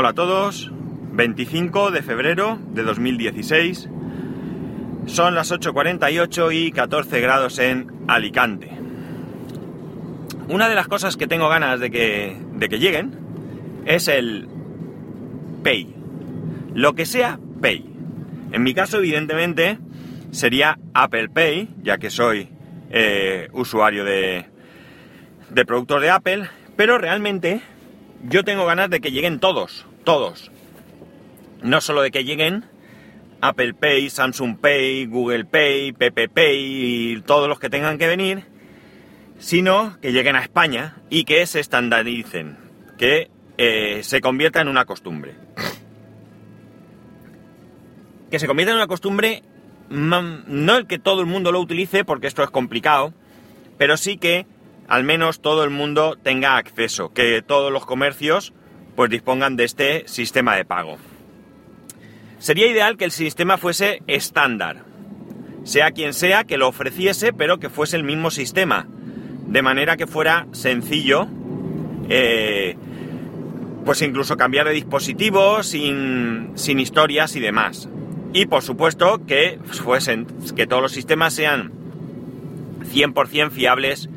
Hola a todos, 25 de febrero de 2016. Son las 8.48 y 14 grados en Alicante. Una de las cosas que tengo ganas de que, de que lleguen es el Pay. Lo que sea Pay. En mi caso, evidentemente, sería Apple Pay, ya que soy eh, usuario de, de productos de Apple, pero realmente yo tengo ganas de que lleguen todos, todos. No solo de que lleguen Apple Pay, Samsung Pay, Google Pay, Pay y todos los que tengan que venir, sino que lleguen a España y que se estandaricen, que eh, se convierta en una costumbre. Que se convierta en una costumbre, no el que todo el mundo lo utilice, porque esto es complicado, pero sí que al menos todo el mundo tenga acceso, que todos los comercios pues dispongan de este sistema de pago. Sería ideal que el sistema fuese estándar, sea quien sea que lo ofreciese, pero que fuese el mismo sistema, de manera que fuera sencillo, eh, pues incluso cambiar de dispositivo sin, sin historias y demás. Y por supuesto que fuesen, que todos los sistemas sean 100% fiables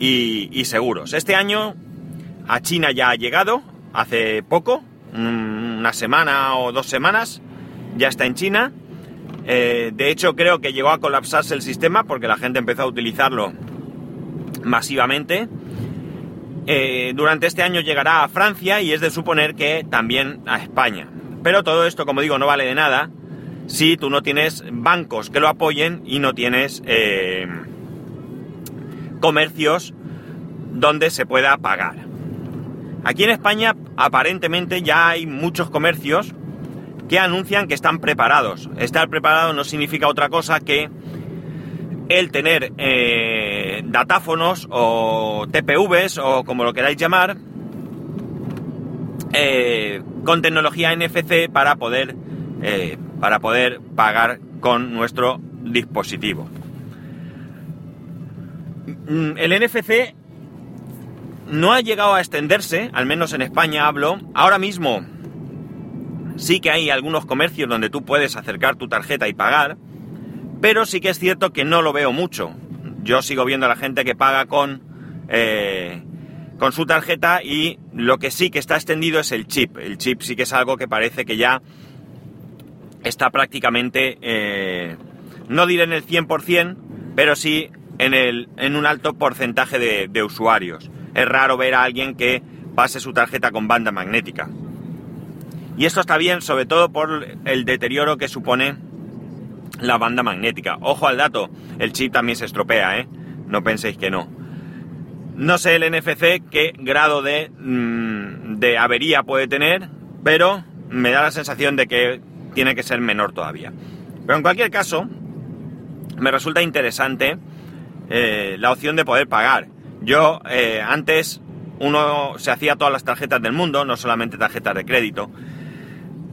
y, seguros. Este año a China ya ha llegado, hace poco, una semana o dos semanas, ya está en China. Eh, de hecho, creo que llegó a colapsarse el sistema porque la gente empezó a utilizarlo masivamente. Eh, durante este año llegará a Francia y es de suponer que también a España. Pero todo esto, como digo, no vale de nada si tú no tienes bancos que lo apoyen y no tienes eh, comercios donde se pueda pagar. Aquí en España aparentemente ya hay muchos comercios que anuncian que están preparados. Estar preparado no significa otra cosa que el tener eh, datáfonos o TPVs o como lo queráis llamar eh, con tecnología NFC para poder eh, para poder pagar con nuestro dispositivo. Mm, el NFC no ha llegado a extenderse, al menos en España hablo. Ahora mismo sí que hay algunos comercios donde tú puedes acercar tu tarjeta y pagar, pero sí que es cierto que no lo veo mucho. Yo sigo viendo a la gente que paga con, eh, con su tarjeta y lo que sí que está extendido es el chip. El chip sí que es algo que parece que ya está prácticamente, eh, no diré en el 100%, pero sí en, el, en un alto porcentaje de, usuarios. Es raro ver a alguien que pase su tarjeta con banda magnética. Y esto está bien, sobre todo por el deterioro que supone la banda magnética. Ojo al dato, el chip también se estropea, ¿eh? No penséis que no. No sé el NFC qué grado de, mm, de avería puede tener, pero me da la sensación de que tiene que ser menor todavía. Pero en cualquier caso, me resulta interesante eh, la opción de poder pagar. Yo eh, antes uno se hacía todas las tarjetas del mundo, no solamente tarjetas de crédito.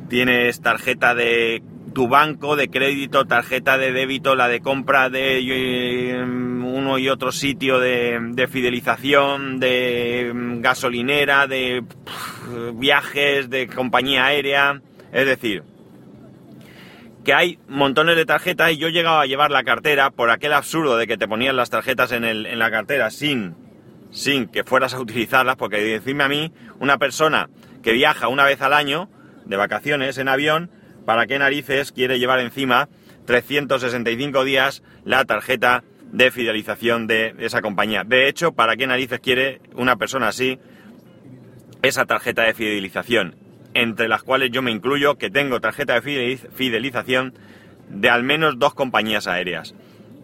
Tienes tarjeta de tu banco de crédito, tarjeta de débito, la de compra de eh, uno y otro sitio de, fidelización, de mm, gasolinera, de viajes, de compañía aérea. Es decir, que hay montones de tarjetas y yo llegaba a llevar la cartera por aquel absurdo de que te ponían las tarjetas en, la cartera sin, sin que fueras a utilizarlas, porque decirme a mí, una persona que viaja una vez al año de vacaciones en avión, ¿para qué narices quiere llevar encima 365 días la tarjeta de fidelización de esa compañía? De hecho, ¿para qué narices quiere una persona así esa tarjeta de fidelización? entre las cuales yo me incluyo, que tengo tarjeta de fidelización de al menos dos compañías aéreas.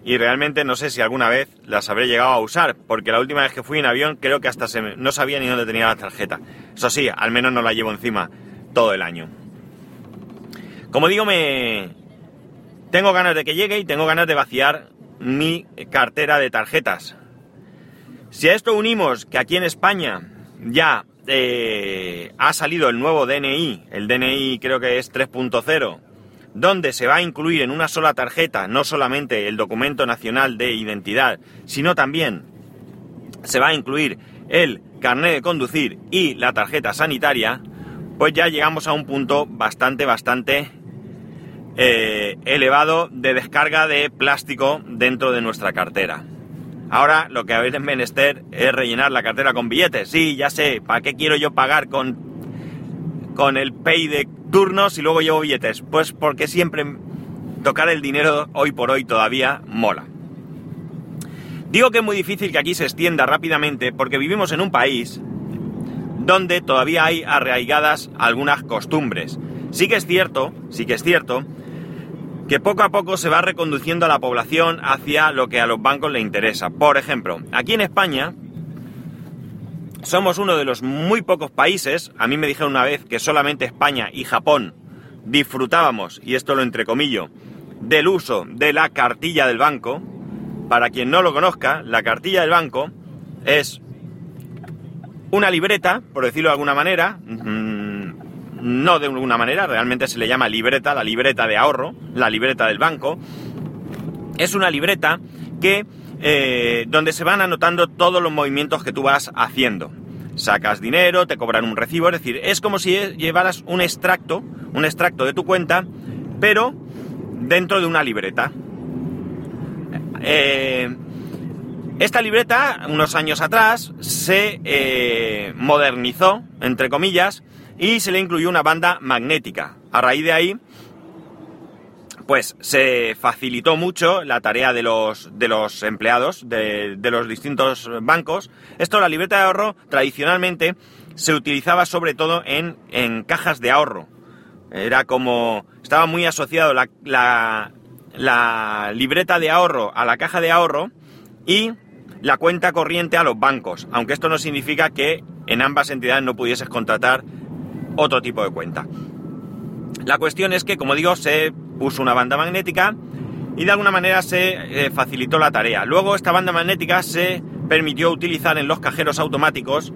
Y realmente no sé si alguna vez las habré llegado a usar, porque la última vez que fui en avión creo que hasta se no sabía ni dónde tenía la tarjeta. Eso sí, al menos no la llevo encima todo el año. Como digo, me tengo ganas de que llegue y tengo ganas de vaciar mi cartera de tarjetas. Si a esto unimos que aquí en España ya eh, ha salido el nuevo DNI, el DNI creo que es 3.0, donde se va a incluir en una sola tarjeta no solamente el documento nacional de identidad, sino también se va a incluir el carnet de conducir y la tarjeta sanitaria, pues ya llegamos a un punto bastante, bastante eh, elevado de descarga de plástico dentro de nuestra cartera. Ahora lo que habéis menester es rellenar la cartera con billetes. Sí, ya sé, ¿para qué quiero yo pagar con, con el pay de turnos y luego llevo billetes? Pues porque siempre tocar el dinero hoy por hoy todavía mola. Digo que es muy difícil que aquí se extienda rápidamente porque vivimos en un país donde todavía hay arraigadas algunas costumbres. Sí que es cierto, sí que es cierto, que poco a poco se va reconduciendo a la población hacia lo que a los bancos le interesa. Por ejemplo, aquí en España somos uno de los muy pocos países, a mí me dijeron una vez que solamente España y Japón disfrutábamos, y esto lo entrecomillo, del uso de la cartilla del banco. Para quien no lo conozca, la cartilla del banco es una libreta, por decirlo de alguna manera, mm, no de alguna manera, realmente se le llama libreta, la libreta de ahorro, la libreta del banco. Es una libreta que eh, donde se van anotando todos los movimientos que tú vas haciendo. Sacas dinero, te cobran un recibo, es decir, es como si llevaras un extracto, un extracto de tu cuenta, pero dentro de una libreta. Eh, esta libreta, unos años atrás, se eh, modernizó, entre comillas, y se le incluyó una banda magnética. A raíz de ahí, pues se facilitó mucho la tarea de los, de los empleados de, de los distintos bancos. Esto, la libreta de ahorro, tradicionalmente se utilizaba sobre todo en, en cajas de ahorro. Era como estaba muy asociado la, libreta de ahorro a la caja de ahorro y la cuenta corriente a los bancos, aunque esto no significa que en ambas entidades no pudieses contratar otro tipo de cuenta. La cuestión es que, como digo, se puso una banda magnética y de alguna manera se eh, facilitó la tarea. Luego esta banda magnética se permitió utilizar en los cajeros automáticos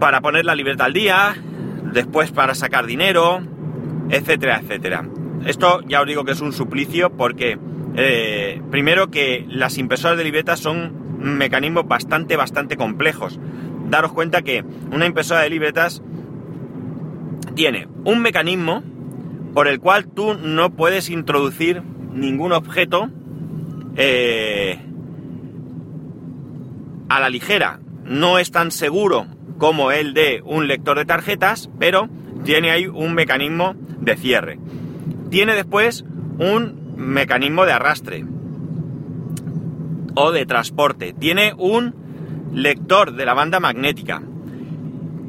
para poner la libreta al día, después para sacar dinero, etcétera, etcétera. Esto ya os digo que es un suplicio porque, eh, primero que las impresoras de libretas son mecanismos bastante, bastante complejos. Daros cuenta que una impresora de libretas tiene un mecanismo por el cual tú no puedes introducir ningún objeto eh, a la ligera. No es tan seguro como el de un lector de tarjetas, pero tiene ahí un mecanismo de cierre. Tiene después un mecanismo de arrastre o de transporte. Tiene un lector de la banda magnética.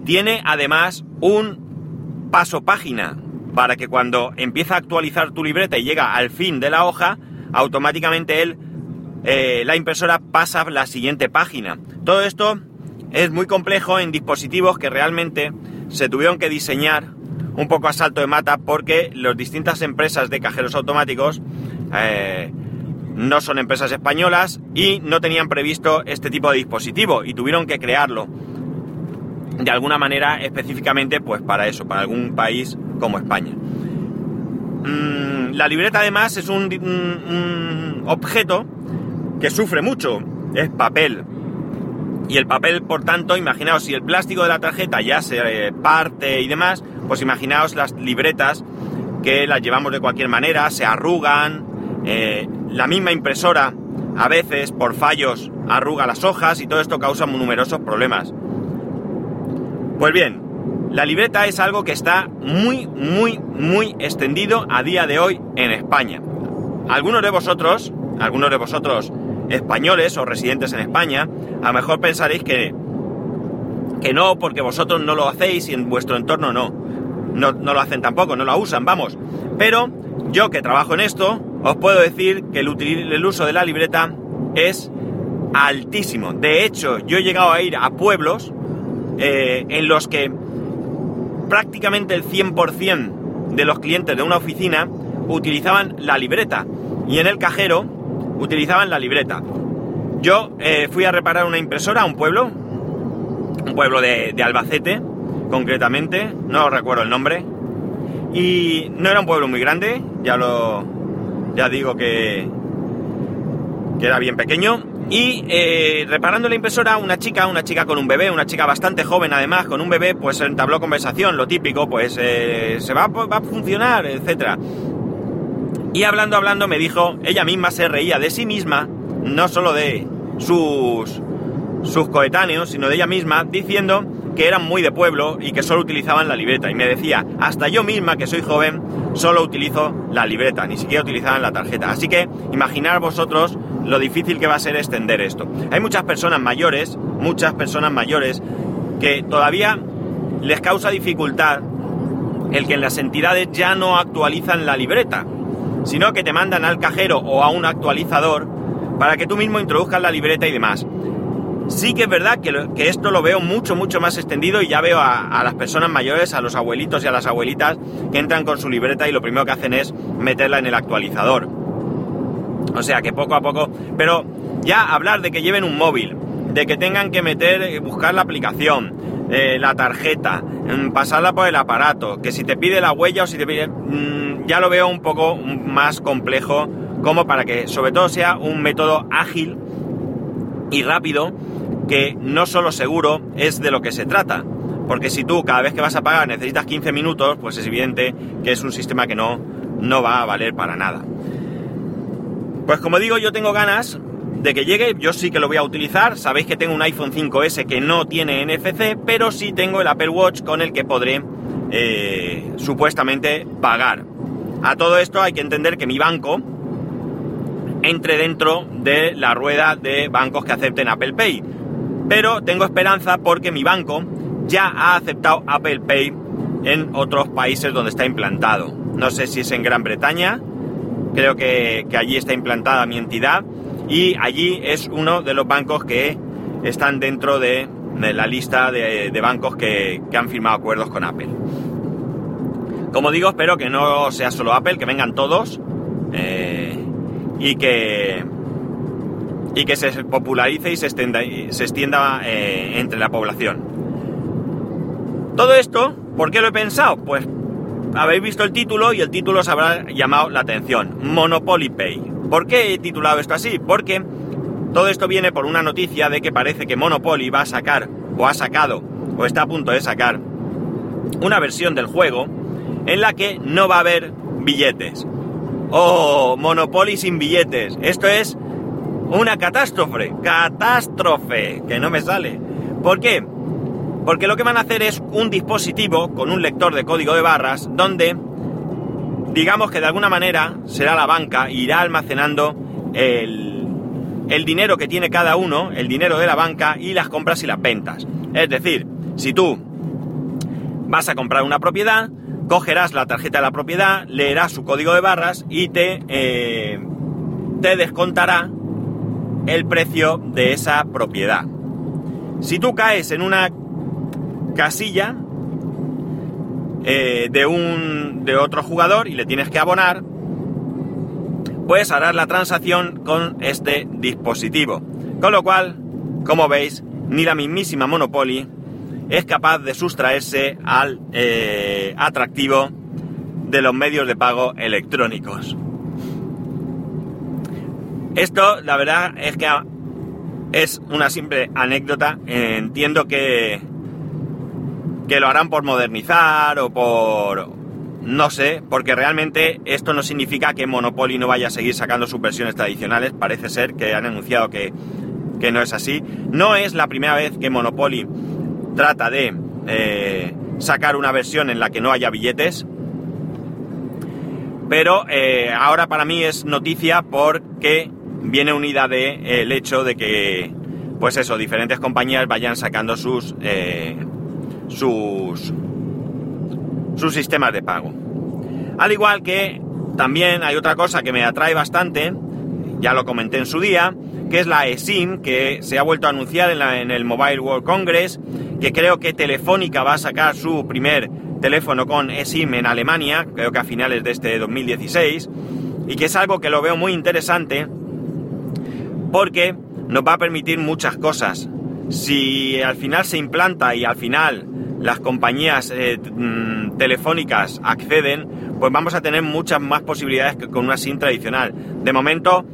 Tiene además un paso página para que cuando empieza a actualizar tu libreta y llega al fin de la hoja, automáticamente él, eh, la impresora pasa la siguiente página. Todo esto es muy complejo en dispositivos que realmente se tuvieron que diseñar un poco a salto de mata porque las distintas empresas de cajeros automáticos eh, no son empresas españolas y no tenían previsto este tipo de dispositivo y tuvieron que crearlo de alguna manera específicamente pues para eso, para algún país como España. Mm, la libreta además es un, objeto que sufre mucho, es papel, y el papel, por tanto, imaginaos, si el plástico de la tarjeta ya se eh, parte y demás, pues imaginaos las libretas que las llevamos de cualquier manera, se arrugan, eh, la misma impresora a veces por fallos arruga las hojas y todo esto causa numerosos problemas. Pues bien, la libreta es algo que está muy, muy, muy extendido a día de hoy en España. Algunos de vosotros, algunos de vosotros españoles o residentes en España, a lo mejor pensaréis que, que no, porque vosotros no lo hacéis y en vuestro entorno no. No, lo hacen tampoco, no lo usan, vamos. Pero yo que trabajo en esto, os puedo decir que el, uso de la libreta es altísimo. De hecho, yo he llegado a ir a pueblos eh, en los que prácticamente el 100% de los clientes de una oficina utilizaban la libreta. Y en el cajero utilizaban la libreta. Yo eh, fui a reparar una impresora a un pueblo, un pueblo de, Albacete, concretamente, no recuerdo el nombre, y no era un pueblo muy grande, ya lo, ya digo que, que era bien pequeño, Y eh, reparando la impresora, una chica, una chica con un bebé, una chica bastante joven además, con un bebé, pues entabló conversación, lo típico, pues eh, se va, va, a funcionar, etcétera. Y hablando, hablando, me dijo, ella misma se reía de sí misma, no solo de sus, sus coetáneos, sino de ella misma, diciendo que eran muy de pueblo y que solo utilizaban la libreta. Y me decía, hasta yo misma, que soy joven, solo utilizo la libreta, ni siquiera utilizaban la tarjeta. Así que imaginar vosotros lo difícil que va a ser extender esto. Hay muchas personas mayores, muchas personas mayores, que todavía les causa dificultad el que en las entidades ya no actualizan la libreta sino que te mandan al cajero o a un actualizador para que tú mismo introduzcas la libreta y demás. Sí que es verdad que, esto lo veo mucho, mucho más extendido y ya veo a, las personas mayores, a los abuelitos y a las abuelitas que entran con su libreta y lo primero que hacen es meterla en el actualizador. O sea que poco a poco, pero ya hablar de que lleven un móvil, de que tengan que meter, eh, buscar la aplicación, eh, la tarjeta, mm, pasarla por el aparato, que si te pide la huella o si te pide... Mm, ya lo veo un poco más complejo como para que sobre todo sea un método ágil y rápido que no solo seguro es de lo que se trata. Porque si tú cada vez que vas a pagar necesitas 15 minutos, pues es evidente que es un sistema que no, no va a valer para nada. Pues como digo, yo tengo ganas de que llegue, yo sí que lo voy a utilizar. Sabéis que tengo un iPhone 5S que no tiene NFC, pero sí tengo el Apple Watch con el que podré eh, supuestamente pagar. A todo esto hay que entender que mi banco entre dentro de la rueda de bancos que acepten Apple Pay. Pero tengo esperanza porque mi banco ya ha aceptado Apple Pay en otros países donde está implantado. No sé si es en Gran Bretaña, creo que, que allí está implantada mi entidad y allí es uno de los bancos que están dentro de, la lista de, bancos que, han firmado acuerdos con Apple. Como digo, espero que no sea solo Apple, que vengan todos eh, y que y que se popularice y se extienda, se extienda eh, entre la población. Todo esto, ¿por qué lo he pensado? Pues habéis visto el título y el título os habrá llamado la atención. Monopoly Pay. ¿Por qué he titulado esto así? Porque todo esto viene por una noticia de que parece que Monopoly va a sacar, o ha sacado, o está a punto de sacar, una versión del juego en la que no va a haber billetes. ¡Oh! Monopoly sin billetes. Esto es una catástrofe. Catástrofe. Que no me sale. ¿Por qué? Porque lo que van a hacer es un dispositivo con un lector de código de barras donde digamos que de alguna manera será la banca, irá almacenando el, el dinero que tiene cada uno, el dinero de la banca y las compras y las ventas. Es decir, si tú vas a comprar una propiedad, cogerás la tarjeta de la propiedad, leerás su código de barras y te, eh, te descontará el precio de esa propiedad. Si tú caes en una casilla, eh, de un de otro jugador y le tienes que abonar, pues harás la transacción con este dispositivo. Con lo cual, como veis, ni la mismísima Monopoly es capaz de sustraerse al eh, atractivo de los medios de pago electrónicos. Esto, la verdad, es que es una simple anécdota. Entiendo que que lo harán por modernizar o por... no sé, porque realmente esto no significa que Monopoly no vaya a seguir sacando sus versiones tradicionales, parece ser que han anunciado que, que no es así. No es la primera vez que Monopoly trata de eh, sacar una versión en la que no haya billetes, pero eh, ahora para mí es noticia porque viene unida de eh, el hecho de que, pues eso, diferentes compañías vayan sacando sus sus, sus sistemas de pago. Al igual que también hay otra cosa que me atrae bastante, ya lo comenté en su día, que es la eSIM, que se ha vuelto a anunciar en, en, el Mobile World Congress, que creo que Telefónica va a sacar su primer teléfono con eSIM en Alemania, creo que a finales de este 2016, y que es algo que lo veo muy interesante porque nos va a permitir muchas cosas. Si al final se implanta y al final las compañías eh, mm, telefónicas acceden, pues vamos a tener muchas más posibilidades que con una SIM tradicional. De momento,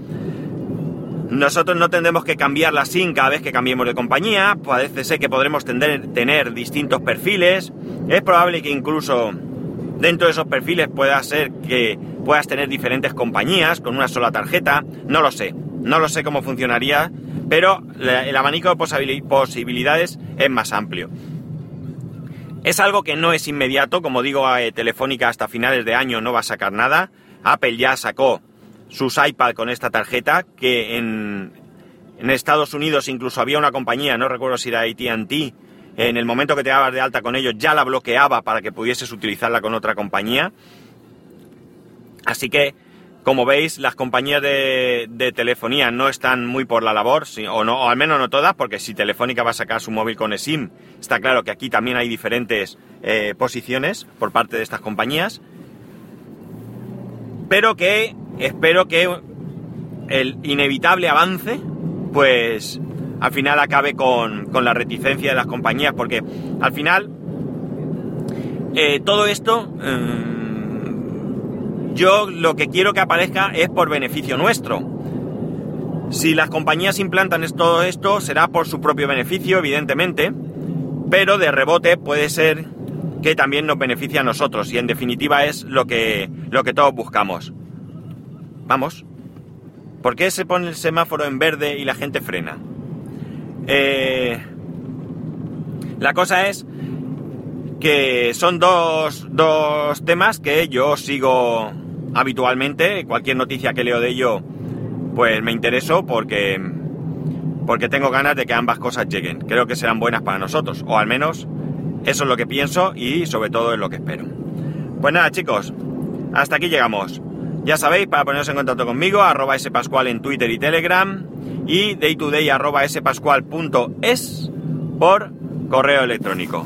Nosotros no tendremos que cambiar la SIM cada vez que cambiemos de compañía, parece ser que podremos tener, tener distintos perfiles, es probable que incluso dentro de esos perfiles pueda ser que puedas tener diferentes compañías con una sola tarjeta, no lo sé, no lo sé cómo funcionaría, pero el abanico de posibilidades es más amplio. Es algo que no es inmediato, como digo, eh, Telefónica hasta finales de año no va a sacar nada. Apple ya sacó sus iPad con esta tarjeta, que en, en Estados Unidos incluso había una compañía, no recuerdo si era ATT, en el momento que te dabas de alta con ellos ya la bloqueaba para que pudieses utilizarla con otra compañía. Así que, como veis, las compañías de, telefonía no están muy por la labor, o, no, al menos no todas, porque si Telefónica va a sacar su móvil con eSIM, está claro que aquí también hay diferentes eh, posiciones por parte de estas compañías. Pero que espero que el inevitable avance, pues al final acabe con, la reticencia de las compañías, porque al final eh, todo esto mm, yo lo que quiero que aparezca es por beneficio nuestro. Si las compañías implantan todo esto será por su propio beneficio, evidentemente, pero de rebote puede ser que también nos beneficie a nosotros y en definitiva es lo que, lo que todos buscamos. Vamos. ¿Por qué se pone el semáforo en verde y la gente frena? Eh, la cosa es que son dos, dos temas que yo sigo habitualmente. Cualquier noticia que leo de ello, pues me intereso porque, porque tengo ganas de que ambas cosas lleguen. Creo que serán buenas para nosotros, o al menos eso es lo que pienso y sobre todo es lo que espero. Pues nada, chicos, hasta aquí llegamos. Ya sabéis, para poneros en contacto conmigo, arroba spascual en Twitter y Telegram y daytoday arroba spascual.es por correo electrónico.